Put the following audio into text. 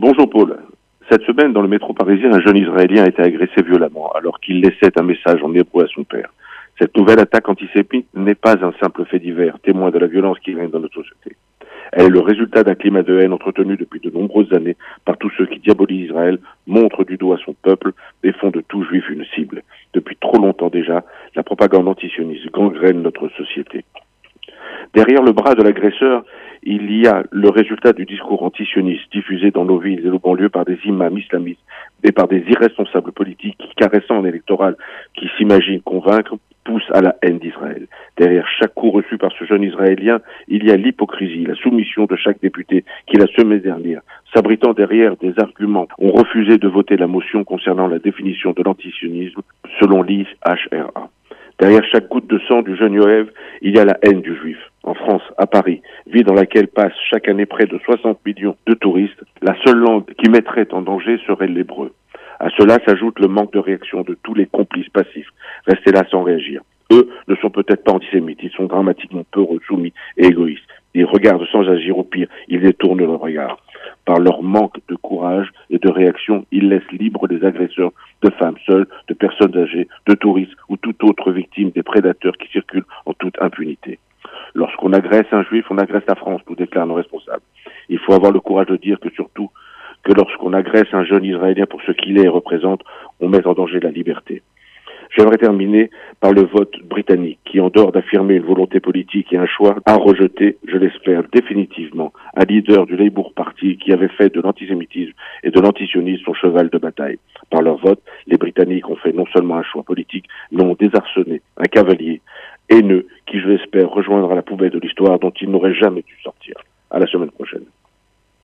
Bonjour Paul. Cette semaine, dans le métro parisien, un jeune Israélien a été agressé violemment alors qu'il laissait un message en hébreu à son père. Cette nouvelle attaque antisémite n'est pas un simple fait divers, témoin de la violence qui règne dans notre société. Elle est le résultat d'un climat de haine entretenu depuis de nombreuses années par tous ceux qui diabolisent Israël, montrent du doigt son peuple et font de tout juif une cible. Depuis trop longtemps déjà, la propagande antisioniste gangrène notre société. Derrière le bras de l'agresseur, il y a le résultat du discours antisioniste diffusé dans nos villes et nos banlieues par des imams islamistes et par des irresponsables politiques qui, caressant un électoral qui s'imagine convaincre, poussent à la haine d'Israël. Derrière chaque coup reçu par ce jeune Israélien, il y a l'hypocrisie, la soumission de chaque député qui, la semaine dernière, s'abritant derrière des arguments, ont refusé de voter la motion concernant la définition de l'antisionisme selon l'IHRA. Derrière chaque goutte de sang du jeune Yoev, il y a la haine du juif. En France, à Paris, ville dans laquelle passent chaque année près de 60 millions de touristes, la seule langue qui mettrait en danger serait l'hébreu. À cela s'ajoute le manque de réaction de tous les complices passifs, restés là sans réagir. Eux ne sont peut-être pas antisémites, ils sont dramatiquement peureux, soumis et égoïstes. Ils regardent sans agir, au pire, ils détournent le regard. Par leur manque de courage et de réaction, ils laissent libres les agresseurs de femmes seules, de personnes âgées, de touristes ou toute autre victime des prédateurs qui circulent en toute impunité. Lorsqu'on agresse un juif, on agresse la France, nous déclarent nos responsables. Il faut avoir le courage de dire que surtout, que lorsqu'on agresse un jeune Israélien pour ce qu'il est et représente, on met en danger la liberté. J'aimerais terminer par le vote britannique qui, en dehors d'affirmer une volonté politique et un choix, a rejeté, je l'espère définitivement, un leader du Labour Party qui avait fait de l'antisémitisme et de l'antisionisme son cheval de bataille. Par leur vote, les Britanniques ont fait non seulement un choix politique, mais ont désarçonné un cavalier haineux qui, je l'espère, rejoindra la poubelle de l'histoire dont il n'aurait jamais dû sortir. À la semaine prochaine.